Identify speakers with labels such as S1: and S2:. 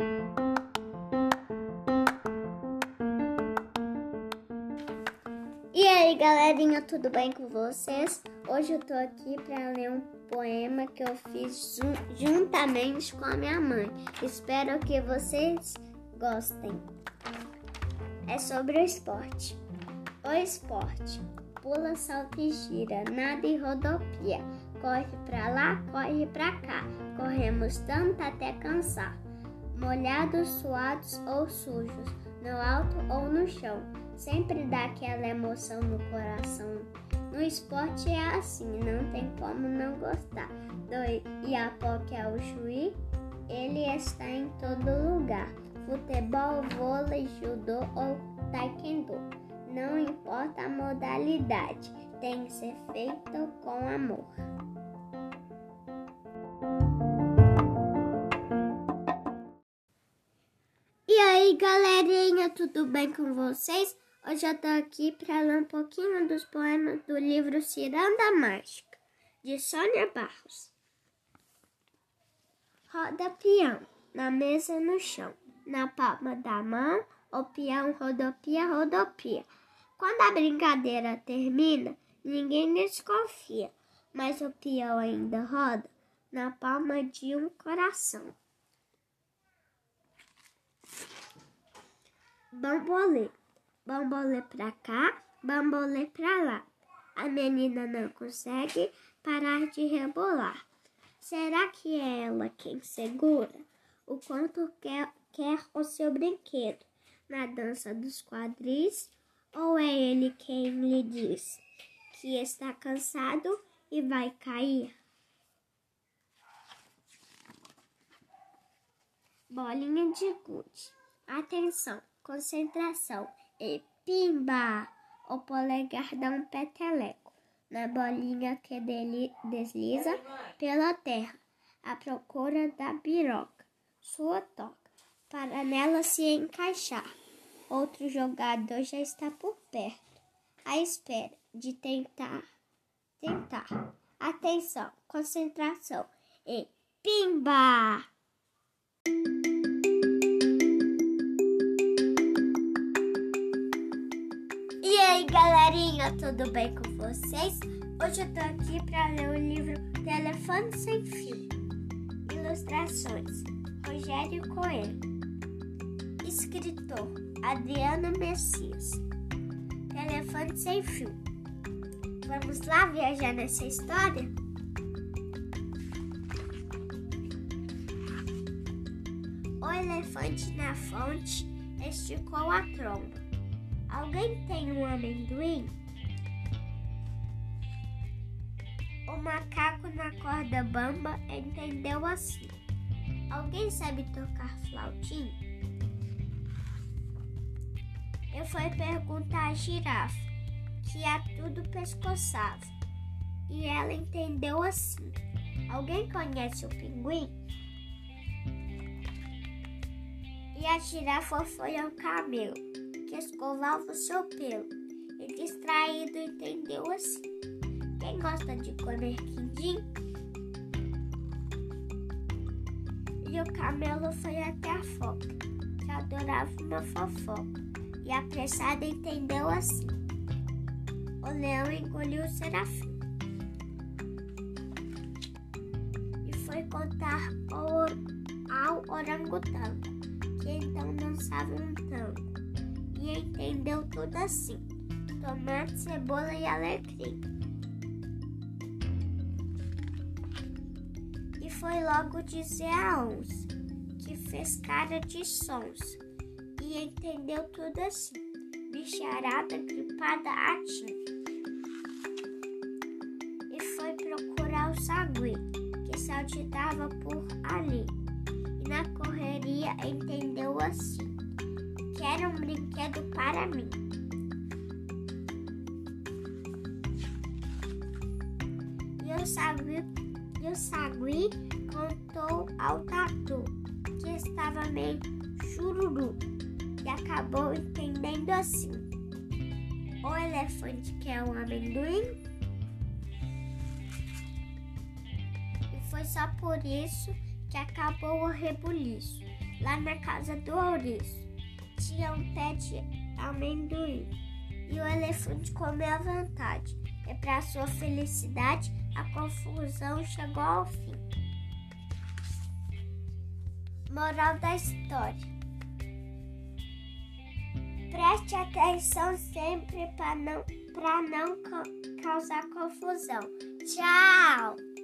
S1: E aí, galerinha, tudo bem com vocês? Hoje eu tô aqui para ler um poema que eu fiz juntamente com a minha mãe. Espero que vocês gostem. É sobre o esporte. O esporte pula, salta e gira, nada e rodopia. Corre pra lá, corre pra cá. Corremos tanto até cansar. Molhados, suados ou sujos, no alto ou no chão. Sempre dá aquela emoção no coração. No esporte é assim, não tem como não gostar. Do Iapoque ao Chuí, ele está em todo lugar. Futebol, vôlei, judô ou taekwondo. Não importa a modalidade, tem que ser feito com amor. Galerinha, tudo bem com vocês? Hoje eu tô aqui para ler um pouquinho dos poemas do livro Ciranda Mágica, de Sônia Barros. Roda peão, na mesa no chão, na palma da mão, o peão rodopia, rodopia. Quando a brincadeira termina, ninguém desconfia, mas o peão ainda roda na palma de um coração. Bambolê, bambolê pra cá, bambolê pra lá. A menina não consegue parar de rebolar. Será que é ela quem segura o quanto quer, quer o seu brinquedo na dança dos quadris? Ou é ele quem lhe diz que está cansado e vai cair? Bolinha de gude. Atenção, concentração e pimba! O polegar dá um peteleco na bolinha que desliza pela terra à procura da biroca. Sua toca para nela se encaixar. Outro jogador já está por perto, à espera de tentar. Tentar. Atenção, concentração e pimba! Aí, galerinha, tudo bem com vocês? Hoje eu tô aqui para ler o livro Telefone Sem Fio. Ilustrações: Rogério Coelho. Escritor Adriana Messias. Telefone sem fio. Vamos lá viajar nessa história? O elefante na fonte esticou a tromba. Alguém tem um amendoim? O macaco na corda bamba entendeu assim. Alguém sabe tocar flautim? Eu fui perguntar à girafa, que a tudo pescoçava. E ela entendeu assim. Alguém conhece o pinguim? E a girafa foi ao camelo, que escovava o seu pelo. E distraído entendeu assim. Quem gosta de comer quindim? E o camelo foi até a foca, que adorava uma fofoca e apressada entendeu assim. O leão engoliu o serafim e foi contar ao orangotango, que então dançava um tango, e entendeu tudo assim: tomate, cebola e alecrim. E foi logo dizer a onça, que fez cara de sons e entendeu tudo assim. Bicharada gripada atim. E foi procurar o sagui, que saltitava por ali. E na correria entendeu assim, que era um brinquedo para mim. E o sagui, e o sagui contou ao tatu, que estava meio chururu e acabou entendendo assim: o elefante quer um amendoim? E foi só por isso que acabou o rebuliço. Lá na casa do ouriço tinha um pé de amendoim e o elefante comeu à vontade. E para sua felicidade, a confusão chegou ao fim. Moral da história. Preste atenção sempre para não, não causar confusão. Tchau!